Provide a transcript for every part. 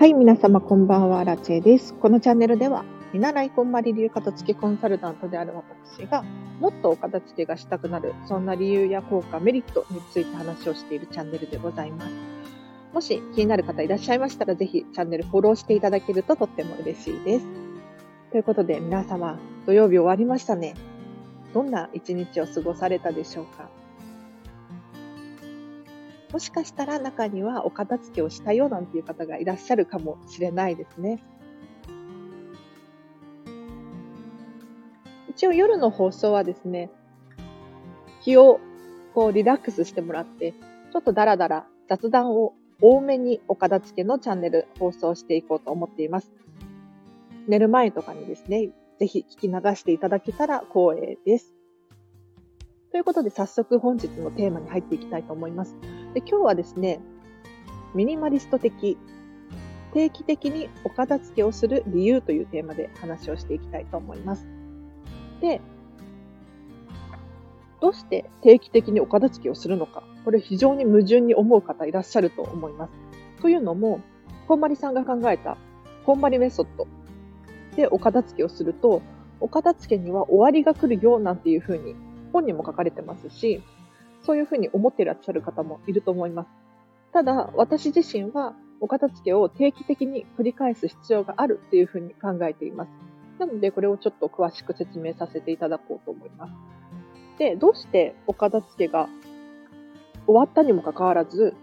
はい、皆様こんばんは、ラチェです。このチャンネルでは、見習いこんまり流片付けコンサルタントである私が、もっとお片付けがしたくなる、そんな理由や効果、メリットについて話をしているチャンネルでございます。もし気になる方いらっしゃいましたら、ぜひチャンネルフォローしていただけるととっても嬉しいです。ということで、皆様、土曜日終わりましたね。どんな一日を過ごされたでしょうか？もしかしたら中にはお片付けをしたよなんていう方がいらっしゃるかもしれないですね。一応夜の放送はですね、気をこうリラックスしてもらって、ちょっとダラダラ雑談を多めにお片付けのチャンネル放送していこうと思っています。寝る前とかにですね、ぜひ聞き流していただけたら光栄です。ということで早速本日のテーマに入っていきたいと思います。で今日はですね、ミニマリスト的、定期的にお片付けをする理由というテーマで話をしていきたいと思います。で、どうして定期的にお片付けをするのか、これ非常に矛盾に思う方いらっしゃると思います。というのも、こんまりさんが考えたこんまりメソッドでお片付けをすると、お片付けには終わりが来るよなんていうふうに本にも書かれてますし、そういうふうに思っていらっしゃる方もいると思います。ただ、私自身はお片付けを定期的に繰り返す必要があるっていうふうに考えています。なので、これをちょっと詳しく説明させていただこうと思います。で、どうしてお片付けが終わったにもかかわらず、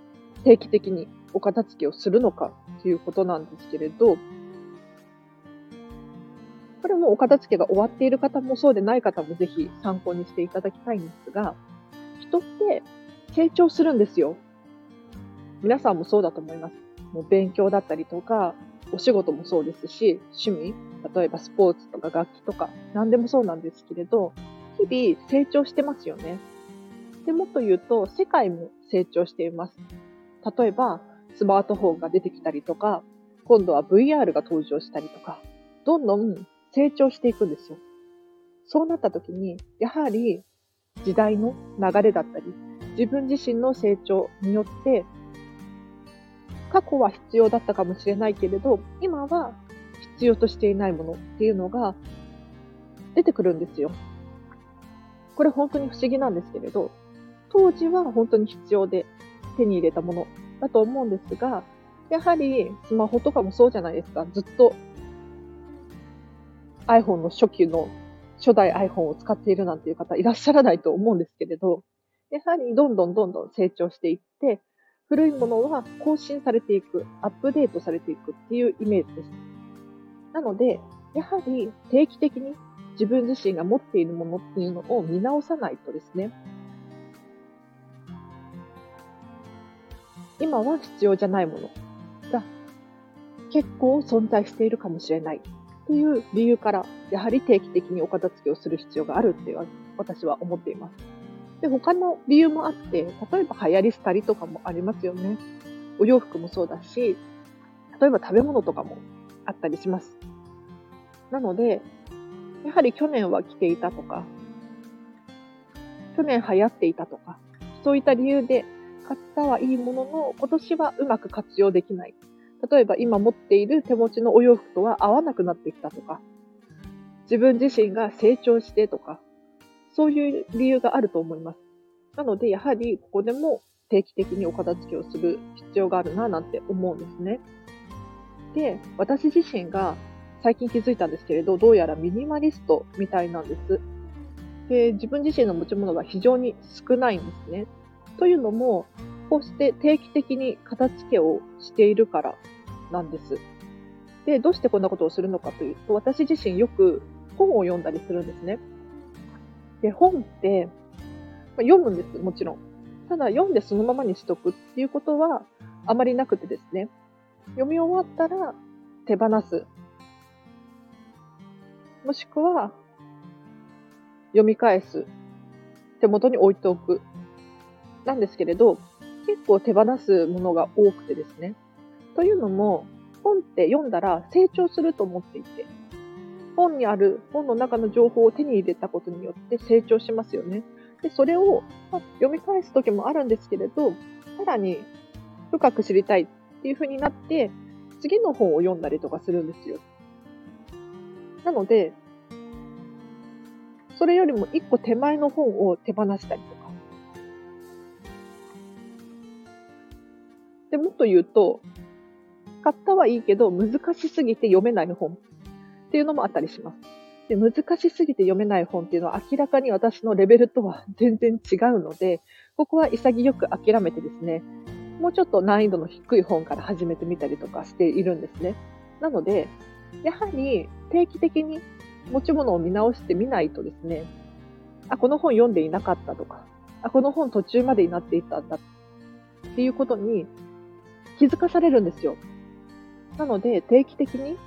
定期的にお片付けをするのかということなんですけれど、これもお片付けが終わっている方もそうでない方もぜひ参考にしていただきたいんですが、人って成長するんですよ。皆さんもそうだと思います。もう勉強だったりとか、お仕事もそうですし、趣味、例えばスポーツとか楽器とか、何でもそうなんですけれど、日々成長してますよね。で、もっと言うと、世界も成長しています。例えば、スマートフォンが出てきたりとか、今度は VR が登場したりとか、どんどん成長していくんですよ。そうなった時に、やはり時代の流れだったり、自分自身の成長によって、過去は必要だったかもしれないけれど、今は必要としていないものっていうのが出てくるんですよ。これ本当に不思議なんですけれど、当時は本当に必要で手に入れたものだと思うんですが、やはりスマホとかもそうじゃないですか。ずっと iPhone の初期の初代 iPhone を使っているなんていう方いらっしゃらないと思うんですけれど、やはりどんどんどんどん成長していって、古いものは更新されていく、アップデートされていくっていうイメージです。なので、やはり定期的に自分自身が持っているものっていうのを見直さないとですね、今は必要じゃないものが結構存在しているかもしれないっていう理由から、やはり定期的にお片付けをする必要があるって私は思っています。で、他の理由もあって、例えば流行り廃りとかもありますよね。お洋服もそうだし、例えば食べ物とかもあったりします。なので、やはり去年は着ていたとか、去年流行っていたとか、そういった理由で買ったはいいものの、今年はうまく活用できない。例えば今持っている手持ちのお洋服とは合わなくなってきたとか、自分自身が成長してとか、そういう理由があると思います。なので、やはりここでも定期的にお片付けをする必要があるななんて思うんですね。で、私自身が最近気づいたんですけれど、どうやらミニマリストみたいなんです。で、自分自身の持ち物が非常に少ないんですね。というのも、こうして定期的に片付けをしているからなんです。で、どうしてこんなことをするのかというと、私自身よく本を読んだりするんですね。で、本って、まあ読むんです、もちろん。ただ、読んでそのままにしとくっていうことはあまりなくてですね。読み終わったら手放す。もしくは、読み返す。手元に置いておく。なんですけれど、結構手放すものが多くてですね。というのも、本って読んだら成長すると思っていて、本にある本の中の情報を手に入れたことによって成長しますよね。で、それを、ま読み返す時もあるんですけれど、さらに深く知りたいっていう風になって、次の本を読んだりとかするんですよ。なので、それよりも一個手前の本を手放したりとで、もっと言うと、買ったはいいけど難しすぎて読めない本っていうのもあったりします。で、難しすぎて読めない本っていうのは明らかに私のレベルとは全然違うので、ここは潔く諦めてですね、もうちょっと難易度の低い本から始めてみたりとかしているんですね。なので、やはり定期的に持ち物を見直してみないとですね、あ、この本読んでいなかったとか、あ、この本途中までになっていたんだっていうことに気づかされるんですよ。なので、定期的に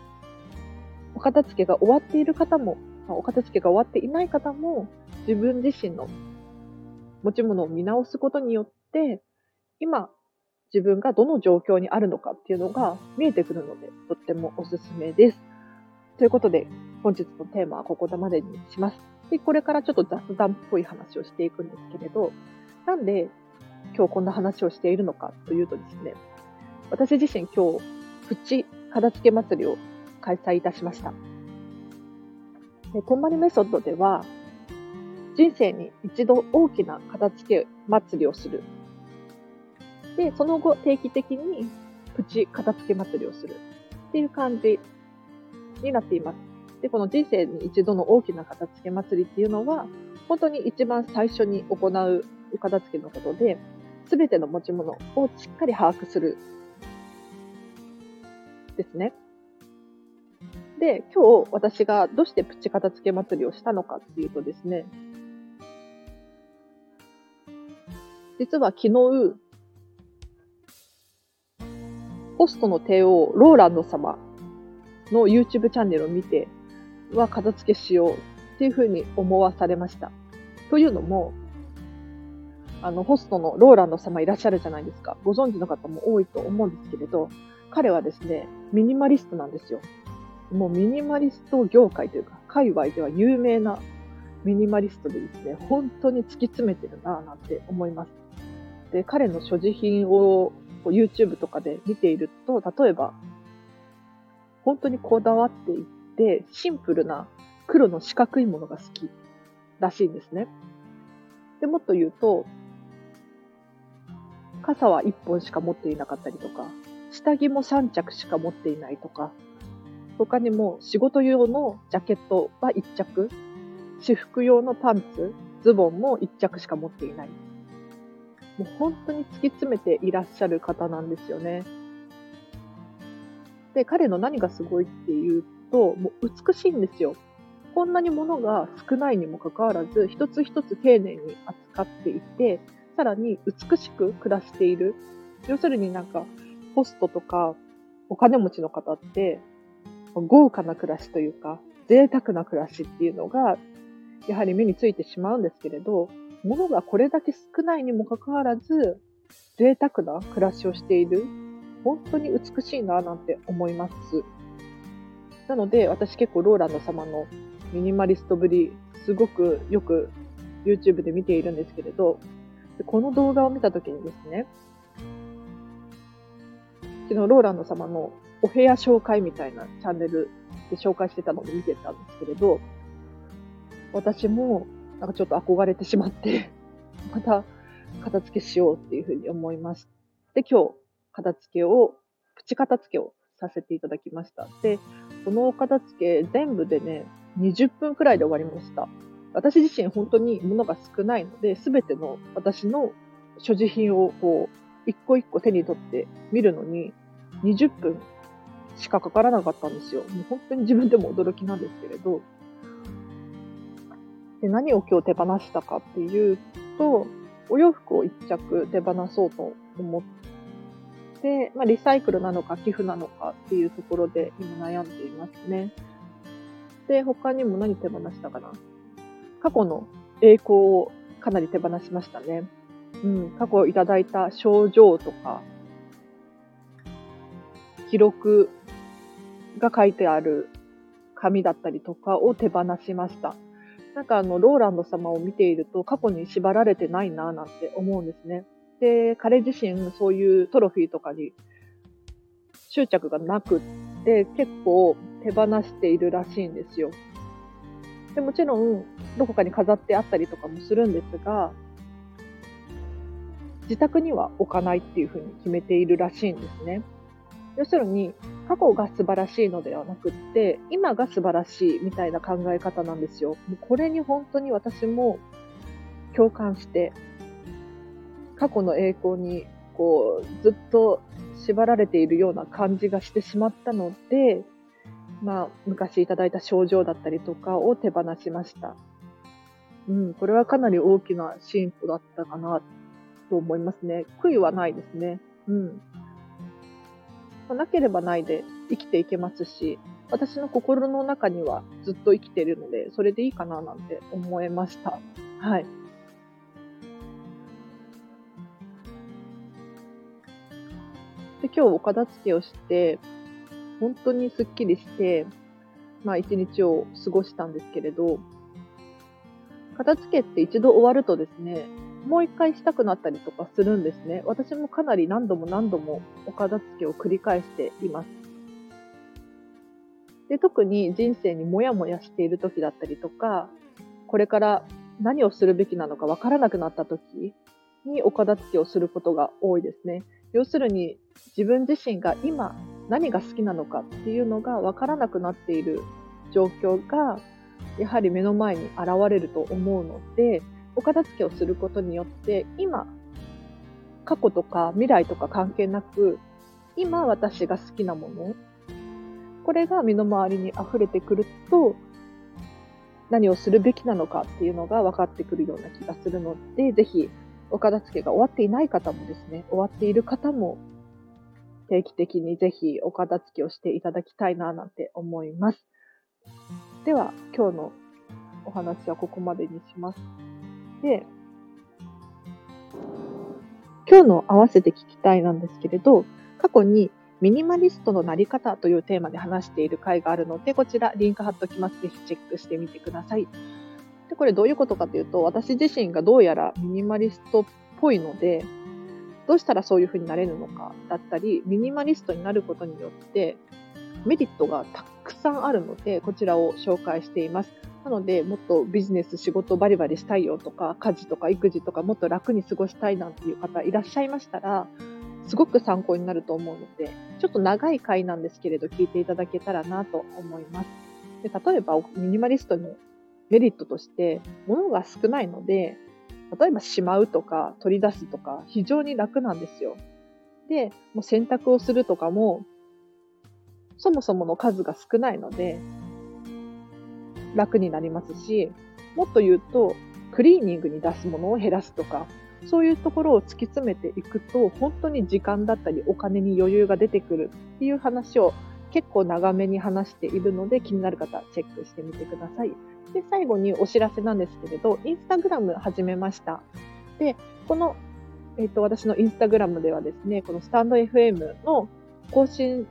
お片付けが終わっている方も、お片付けが終わっていない方も、自分自身の持ち物を見直すことによって、今、自分がどの状況にあるのかっていうのが見えてくるので、とってもおすすめです。ということで、本日のテーマはここまでにします。で、これからちょっと雑談っぽい話をしていくんですけれど、なんで今日こんな話をしているのかというとですね、私自身今日、プチ片付け祭りを開催いたしました。で、こんまりメソッドでは、人生に一度大きな片付け祭りをする。で、その後定期的にプチ片付け祭りをするっていう感じになっています。で、この人生に一度の大きな片付け祭りっていうのは、本当に一番最初に行う片付けのことで、すべての持ち物をしっかり把握する。ですね。で、今日私がどうしてプチ片付け祭りをしたのかっていうとですね、実は昨日、ホストの帝王、ローランド様の YouTube チャンネルを見て、は片付けしようっていうふうに思わされました。というのも、あの、ホストのローランド様いらっしゃるじゃないですか。ご存知の方も多いと思うんですけれど、彼はですね、ミニマリストなんですよ。もうミニマリスト業界というか、界隈では有名なミニマリストでですね、本当に突き詰めてるなぁなんて思います。で、彼の所持品を YouTube とかで見ていると、例えば、本当にこだわっていって、シンプルな黒の四角いものが好きらしいんですね。で、もっと言うと、傘は1本しか持っていなかったりとか、下着も3着しか持っていないとか、他にも仕事用のジャケットは1着、私服用のパンツ、ズボンも1着しか持っていない。もう本当に突き詰めていらっしゃる方なんですよね。で、彼の何がすごいっていうと、もう美しいんですよ。こんなに物が少ないにもかかわらず、一つ一つ丁寧に扱っていて、さらに美しく暮らしている。要するになんか、ホストとかお金持ちの方って、豪華な暮らしというか、贅沢な暮らしっていうのが、やはり目についてしまうんですけれど、物がこれだけ少ないにもかかわらず、贅沢な暮らしをしている。本当に美しいななんて思います。なので、私結構ローランド様のミニマリストぶり、すごくよく YouTube で見ているんですけれど、この動画を見たときにですね、昨日ローランド様のお部屋紹介みたいなチャンネルで紹介してたので見てたんですけれど、私もなんかちょっと憧れてしまって また片付けしようっていうふうに思いまして、今日片付けを、プチ片付けをさせていただきました。で、このお片付け全部でね、20分くらいで終わりました。私自身本当に物が少ないので、すべての私の所持品をこう、一個一個手に取って見るのに20分しかかからなかったんですよ。もう本当に自分でも驚きなんですけれど。で何を今日手放したかっていうと、お洋服を一着手放そうと思って、まあ、リサイクルなのか寄付なのかっていうところで今悩んでいますね。で、他にも何手放したかな過去の栄光をかなり手放しましたね。うん、過去いただいた症状とか、記録が書いてある紙だったりとかを手放しました。なんかあの、ローランド様を見ていると過去に縛られてないなぁなんて思うんですね。で、彼自身そういうトロフィーとかに執着がなくって結構手放しているらしいんですよ。でもちろんどこかに飾ってあったりとかもするんですが、自宅には置かないっていうふうに決めているらしいんですね。要するに、過去が素晴らしいのではなくって、今が素晴らしいみたいな考え方なんですよ。もうこれに本当に私も共感して、過去の栄光にこうずっと縛られているような感じがしてしまったので、まあ、昔いただいた症状だったりとかを手放しました。うん、これはかなり大きな進歩だったかなと思いますね。悔いはないですね。うん。まなければないで生きていけますし、私の心の中にはずっと生きているので、それでいいかななんて思いました。はい。で、今日お片付けをして、本当にすっきりして、まあ一日を過ごしたんですけれど、片付けって一度終わるとですね、もう一回したくなったりとかするんですね。私もかなり何度も何度もお片付けを繰り返しています。で、特に人生にもやもやしている時だったりとか、これから何をするべきなのかわからなくなった時にお片付けをすることが多いですね。要するに自分自身が今何が好きなのかっていうのがわからなくなっている状況がやはり目の前に現れると思うので、お片付けをすることによって、今、過去とか未来とか関係なく、今私が好きなもの、これが身の回りに溢れてくると、何をするべきなのかっていうのが分かってくるような気がするので、ぜひ、お片付けが終わっていない方もですね、終わっている方も、定期的にぜひお片付けをしていただきたいななんて思います。では、今日のお話はここまでにします。で、今日の合わせて聞きたいなんですけれど、過去にミニマリストのなり方というテーマで話している回があるので、こちらリンク貼っておきます。ぜひチェックしてみてください。で、これどういうことかというと、私自身がどうやらミニマリストっぽいので、どうしたらそういう風になれるのかだったり、ミニマリストになることによってメリットがたくさんあるので、こちらを紹介しています。なので、もっとビジネス、仕事バリバリしたいよとか、家事とか育児とかもっと楽に過ごしたいなんていう方いらっしゃいましたら、すごく参考になると思うので、ちょっと長い回なんですけれど、聞いていただけたらなと思います。で例えば、ミニマリストのメリットとして、物が少ないので、例えばしまうとか取り出すとか非常に楽なんですよ。で、もう洗濯をするとかも、そもそもの数が少ないので、楽になりますし、もっと言うと、クリーニングに出すものを減らすとか、そういうところを突き詰めていくと、本当に時間だったりお金に余裕が出てくるっていう話を結構長めに話しているので、気になる方、チェックしてみてください。で、最後にお知らせなんですけれど、インスタグラム始めました。で、この、えっ、ー、と、私のインスタグラムではですね、このスタンド FM の更新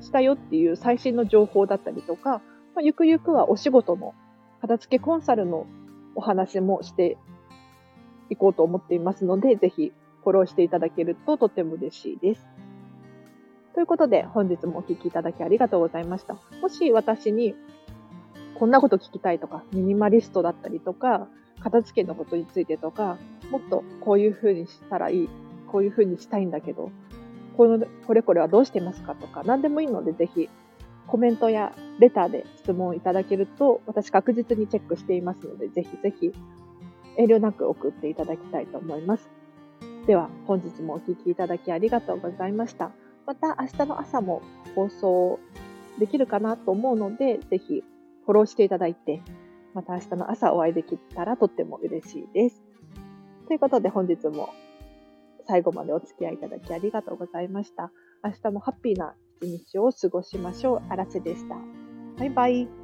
したよっていう最新の情報だったりとか、まあ、ゆくゆくはお仕事の片付けコンサルのお話もしていこうと思っていますので、ぜひフォローしていただけるととても嬉しいです。ということで、本日もお聞きいただきありがとうございました。もし私にこんなこと聞きたいとか、ミニマリストだったりとか、片付けのことについてとか、もっとこういう風にしたらいい、こういう風にしたいんだけど、このこれこれはどうしてますかとか、何でもいいので、ぜひコメントやレターで質問いただけると、私確実にチェックしていますので、ぜひぜひ遠慮なく送っていただきたいと思います。では、本日もお聴きいただきありがとうございました。また明日の朝も放送できるかなと思うので、ぜひフォローしていただいて、また明日の朝お会いできたらとっても嬉しいです。ということで本日も最後までお付き合いいただきありがとうございました。明日もハッピーな日を過ごしましょう。あらせでした。バイバイ。